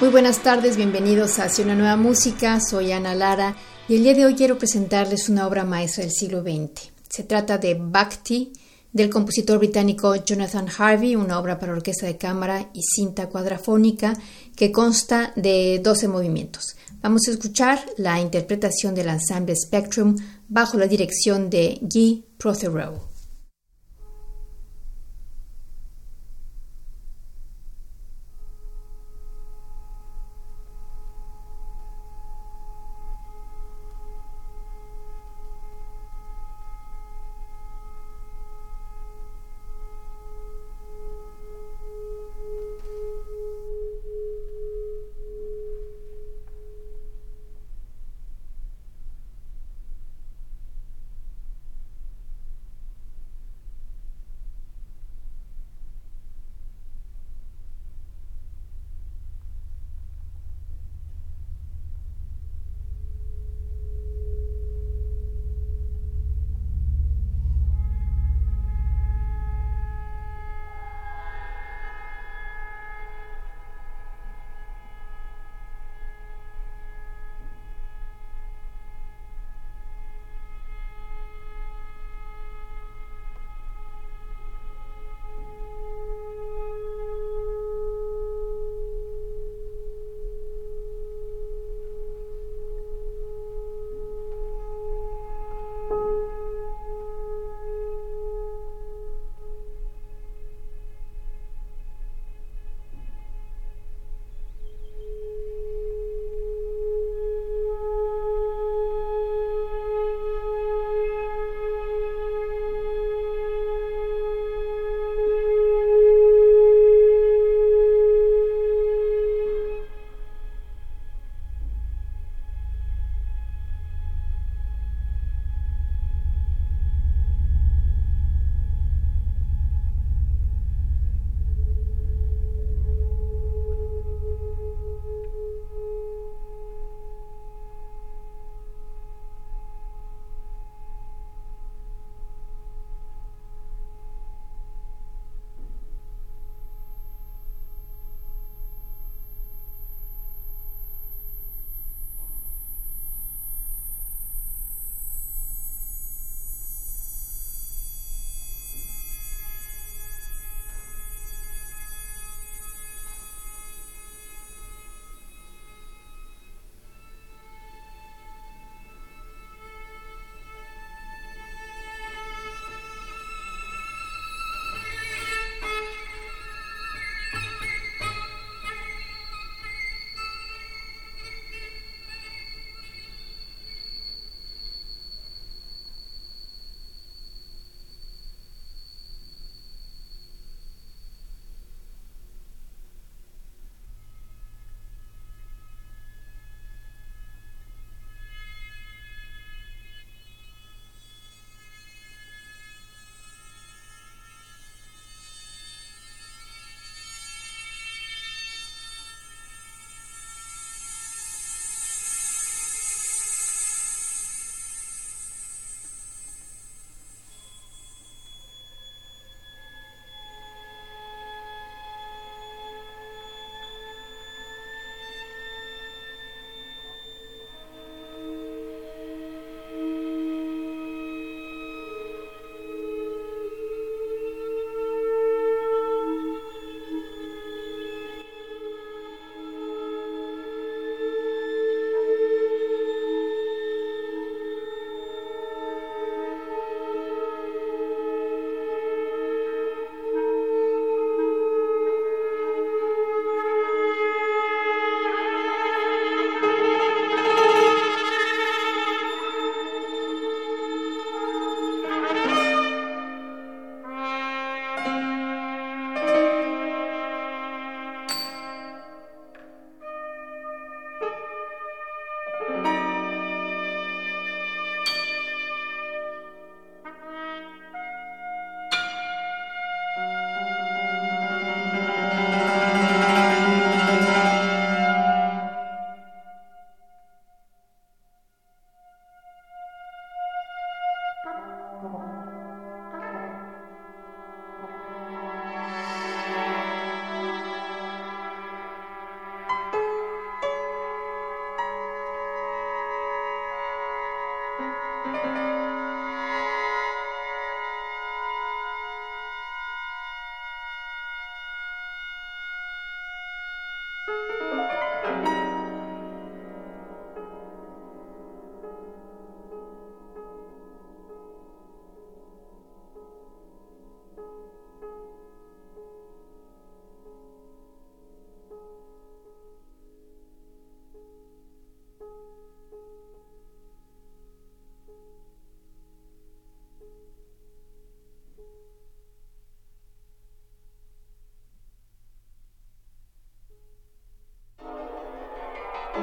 Muy buenas tardes, bienvenidos a Hacia una nueva música. Soy Ana Lara y el día de hoy quiero presentarles una obra maestra del siglo XX. Se trata de Bhakti del compositor británico Jonathan Harvey, una obra para orquesta de cámara y cinta cuadrafónica que consta de 12 movimientos. Vamos a escuchar la interpretación del ensemble Spectrum bajo la dirección de Guy Protheroe.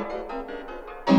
Música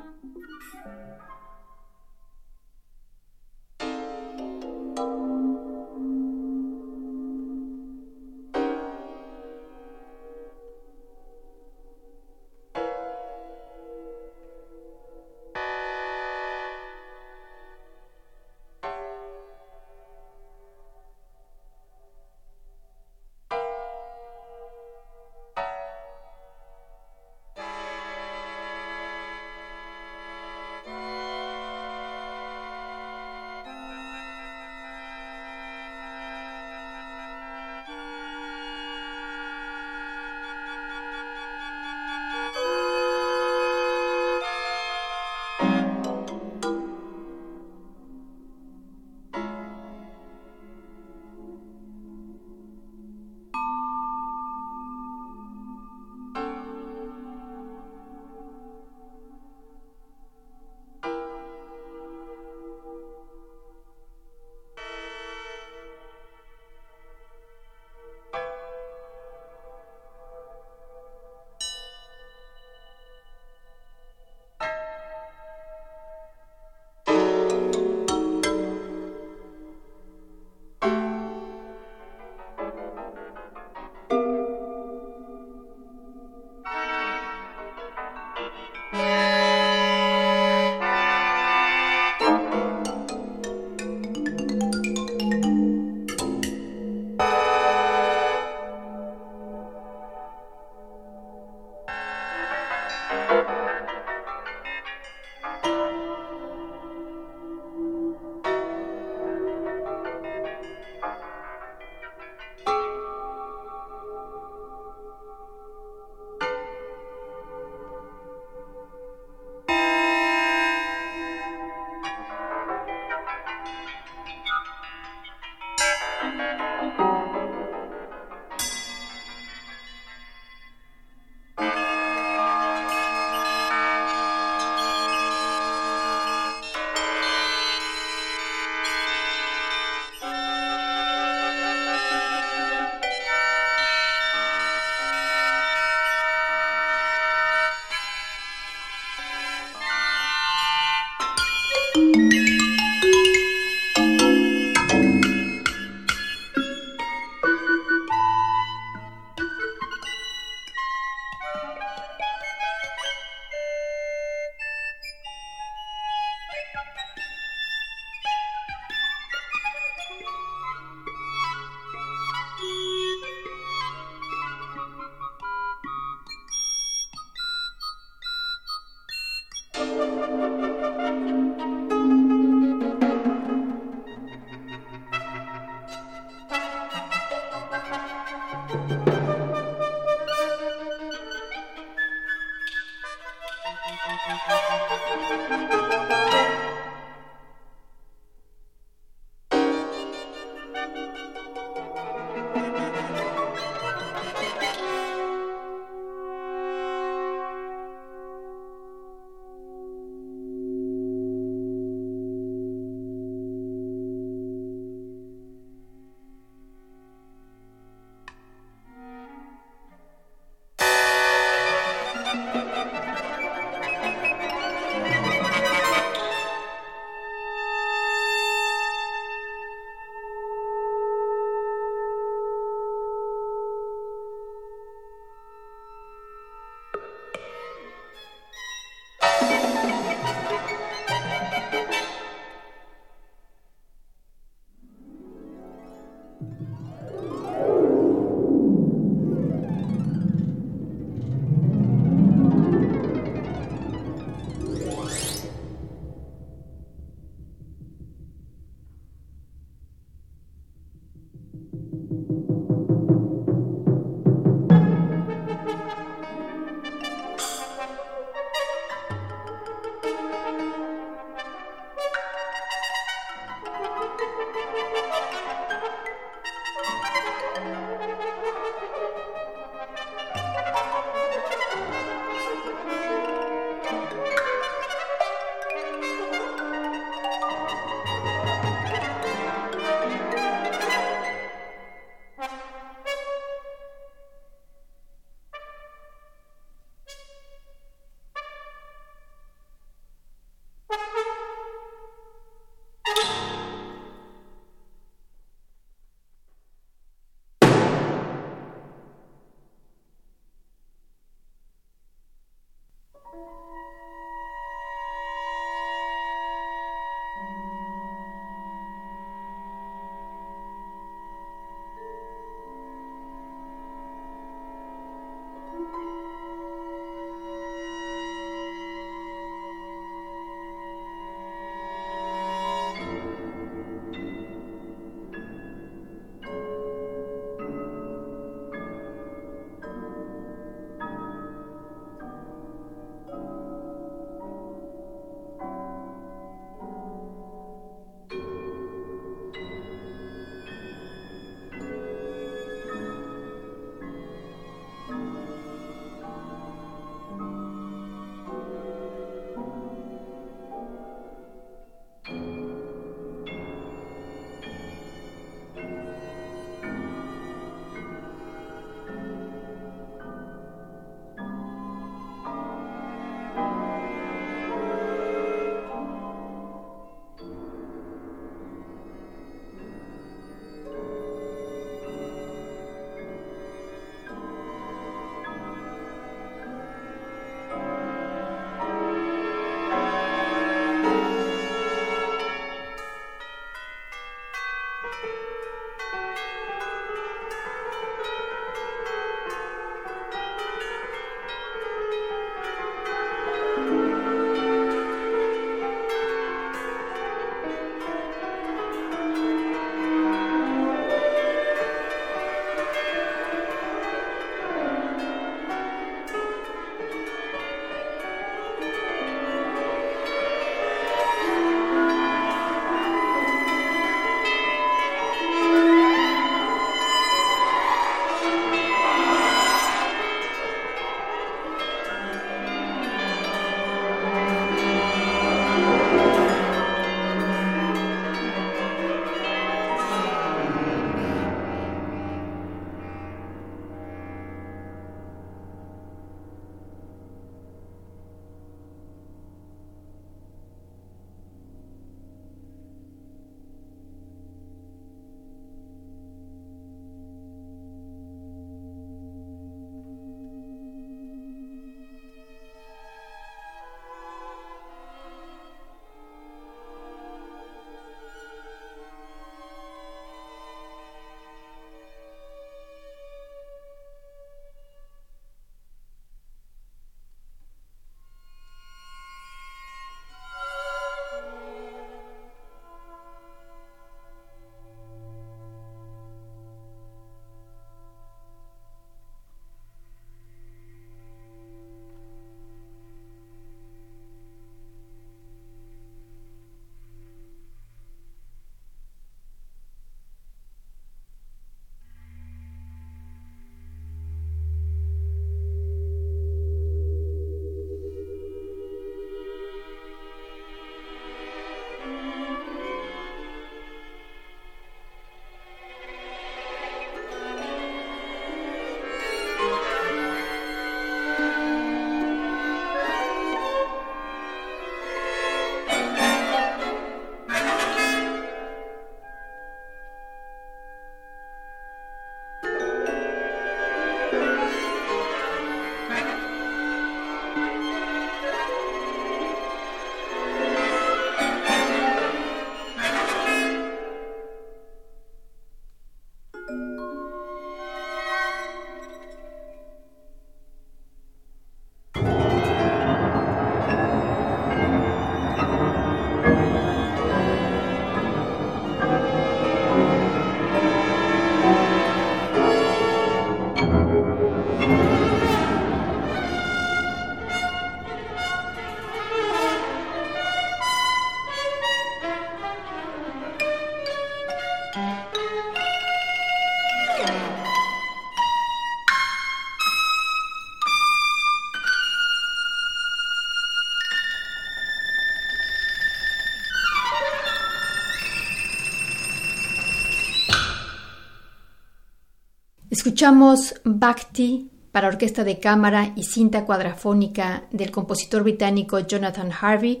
Escuchamos Bhakti para orquesta de cámara y cinta cuadrafónica del compositor británico Jonathan Harvey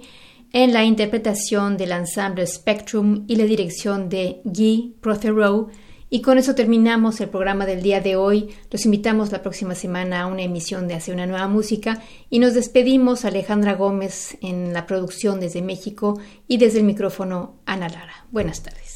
en la interpretación del ensemble Spectrum y la dirección de Guy Protheroe. Y con eso terminamos el programa del día de hoy. Los invitamos la próxima semana a una emisión de Hace una nueva música y nos despedimos Alejandra Gómez en la producción desde México y desde el micrófono Ana Lara. Buenas tardes.